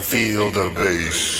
feel the bass?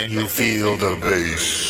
Can you feel the bass?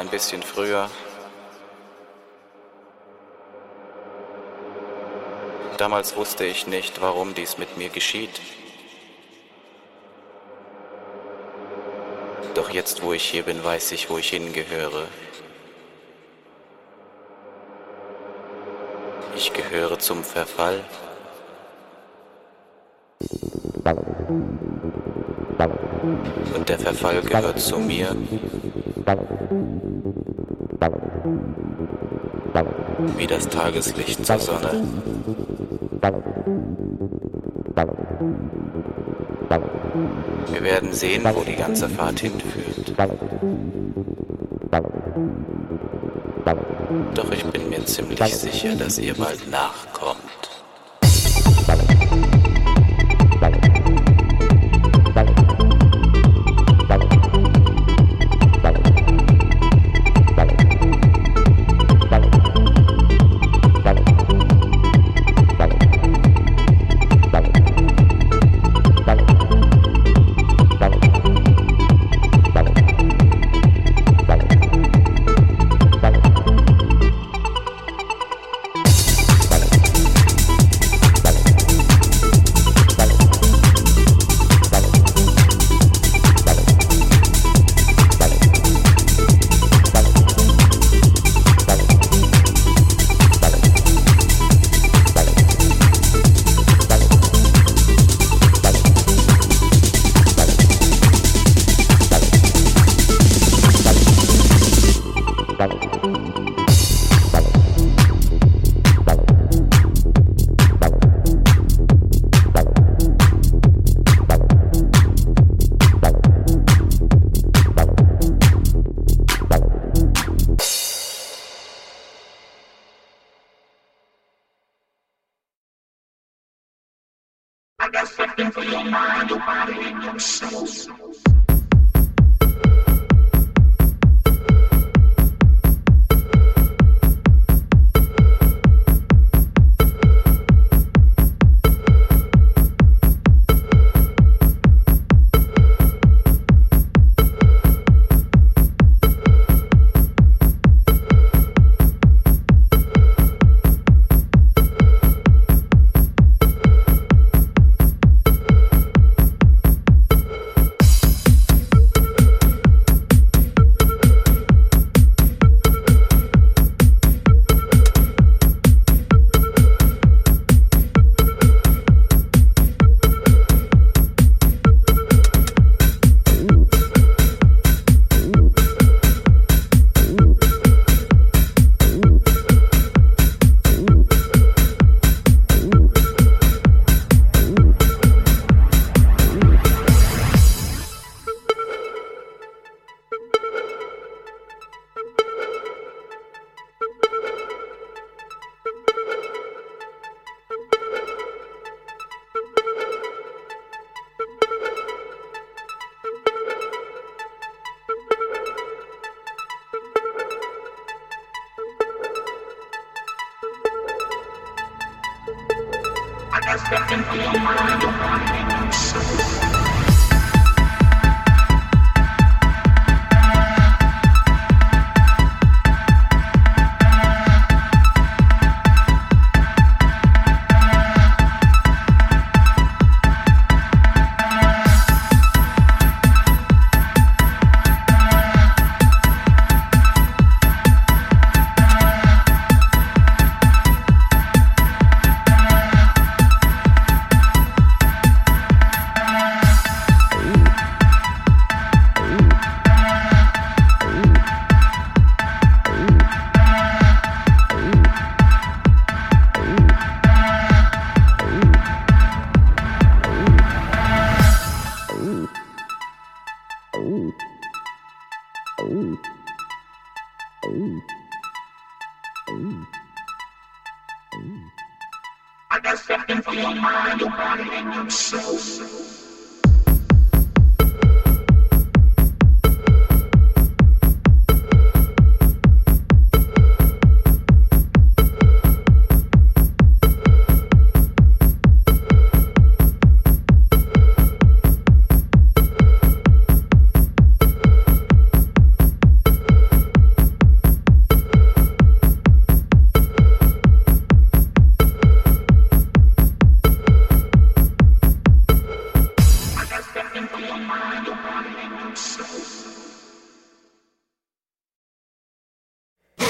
Ein bisschen früher. Damals wusste ich nicht, warum dies mit mir geschieht. Doch jetzt, wo ich hier bin, weiß ich, wo ich hingehöre. Ich gehöre zum Verfall. Und der Verfall gehört zu mir. Wie das Tageslicht zur Sonne. Wir werden sehen, wo die ganze Fahrt hinführt. Doch ich bin mir ziemlich sicher, dass ihr bald nachkommt.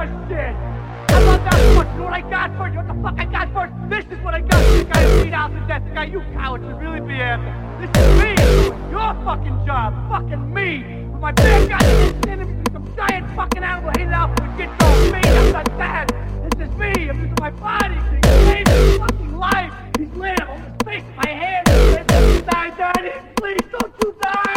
I love that first. You know what I got first? You know what the fuck I got first? This is what I got. This guy who beat out to death. The guy you cowards should really be after. This is me doing your fucking job. Fucking me. With my big goddamn enemies with some giant fucking animal hated out for get go. Me, I'm not that. This is me. I'm using my body to save his fucking life. He's laying on his face, my hands. Please don't you die.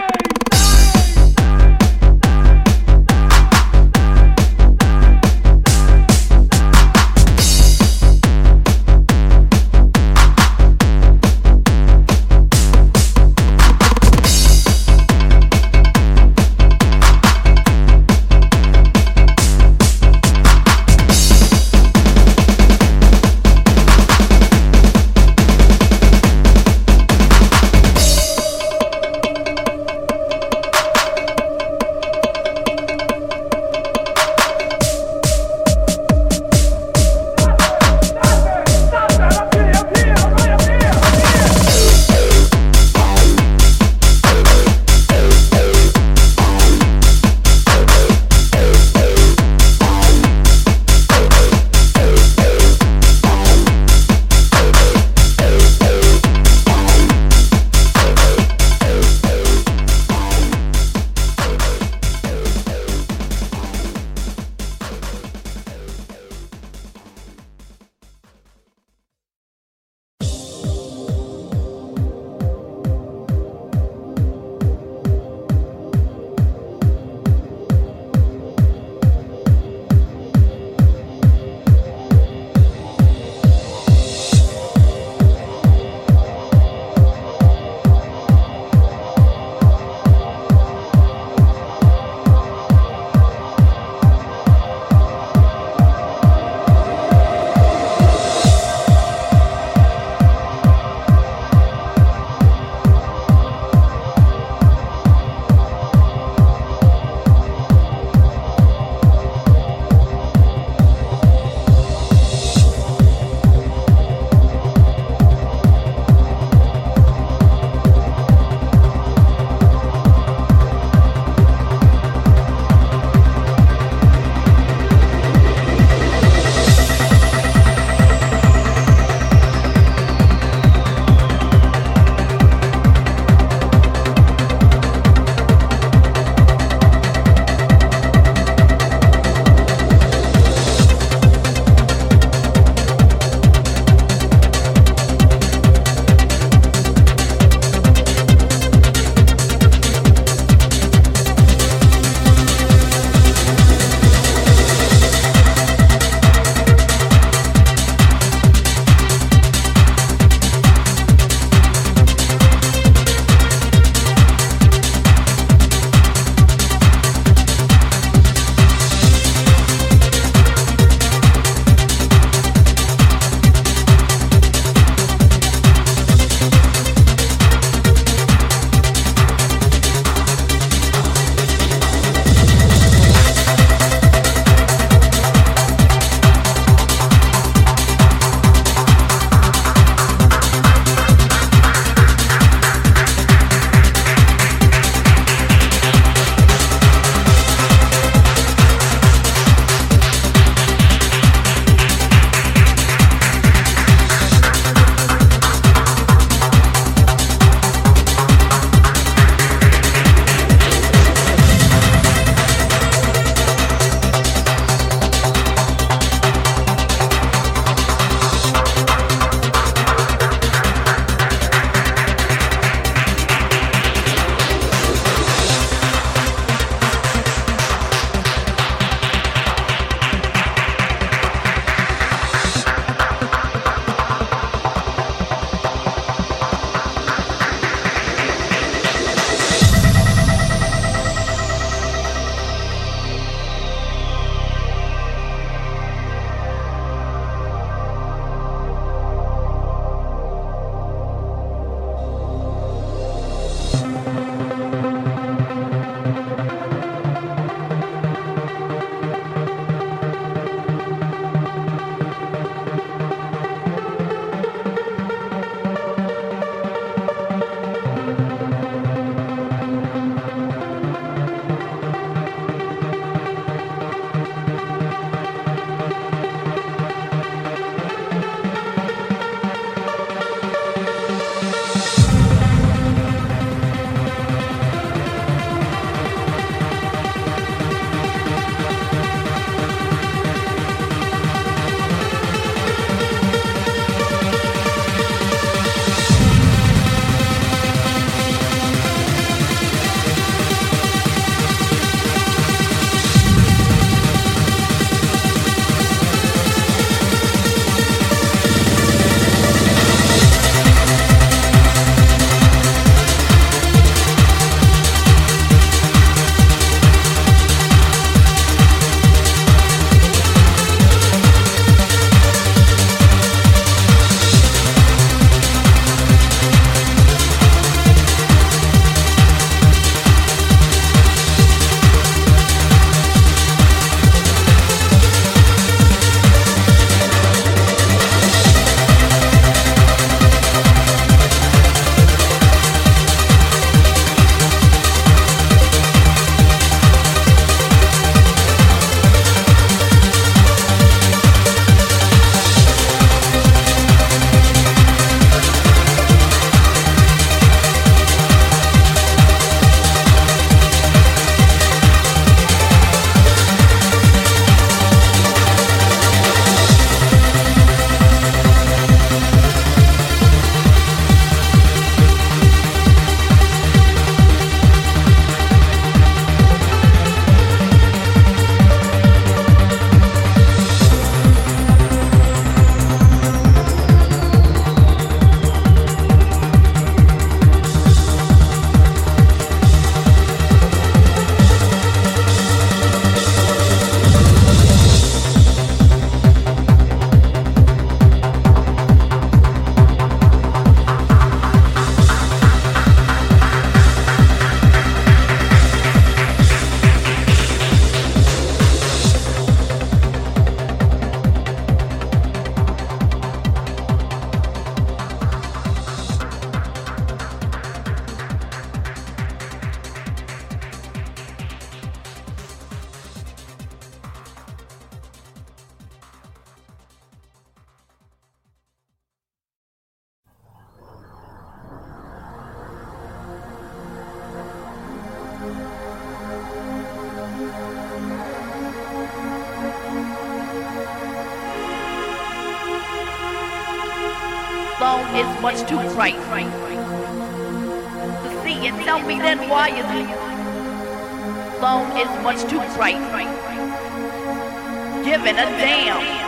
Bright. To see it, tell me then why is it? Lone is much too bright. Giving a damn.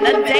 in a day.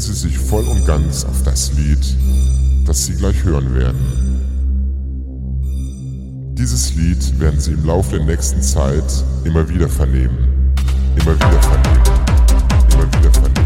Sie sich voll und ganz auf das Lied, das Sie gleich hören werden. Dieses Lied werden Sie im Laufe der nächsten Zeit immer wieder vernehmen. Immer wieder vernehmen. Immer wieder vernehmen.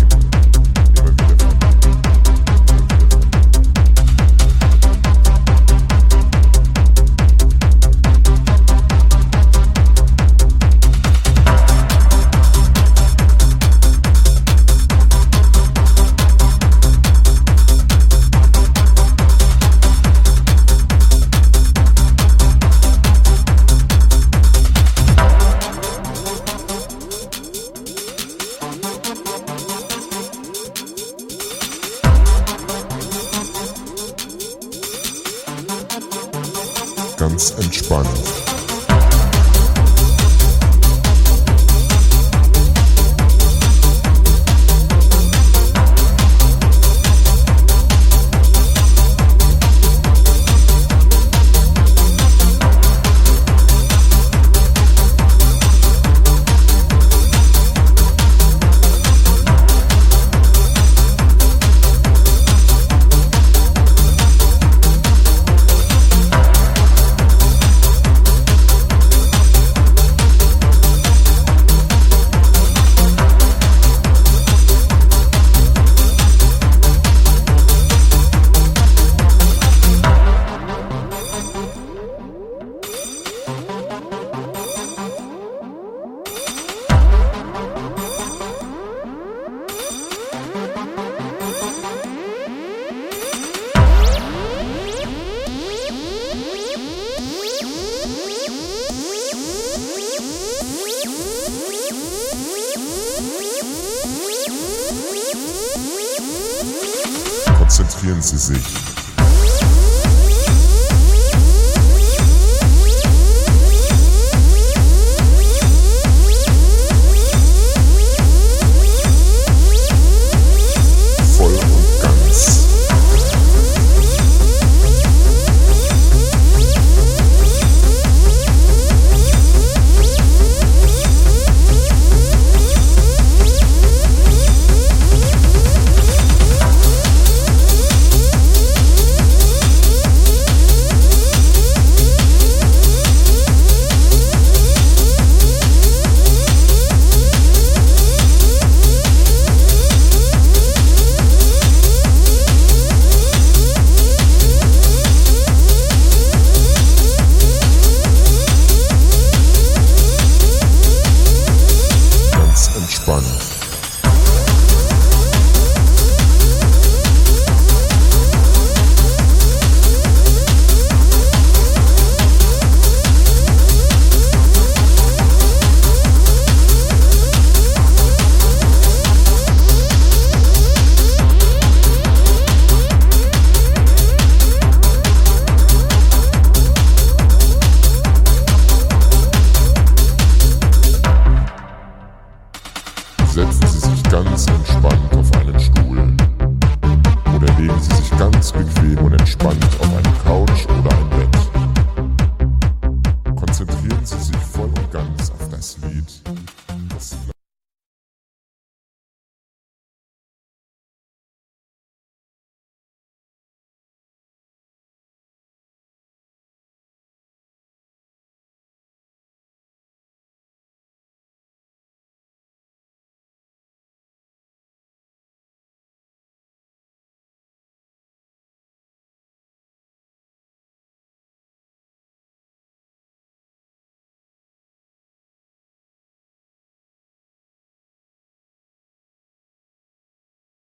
Konzentrieren Sie sich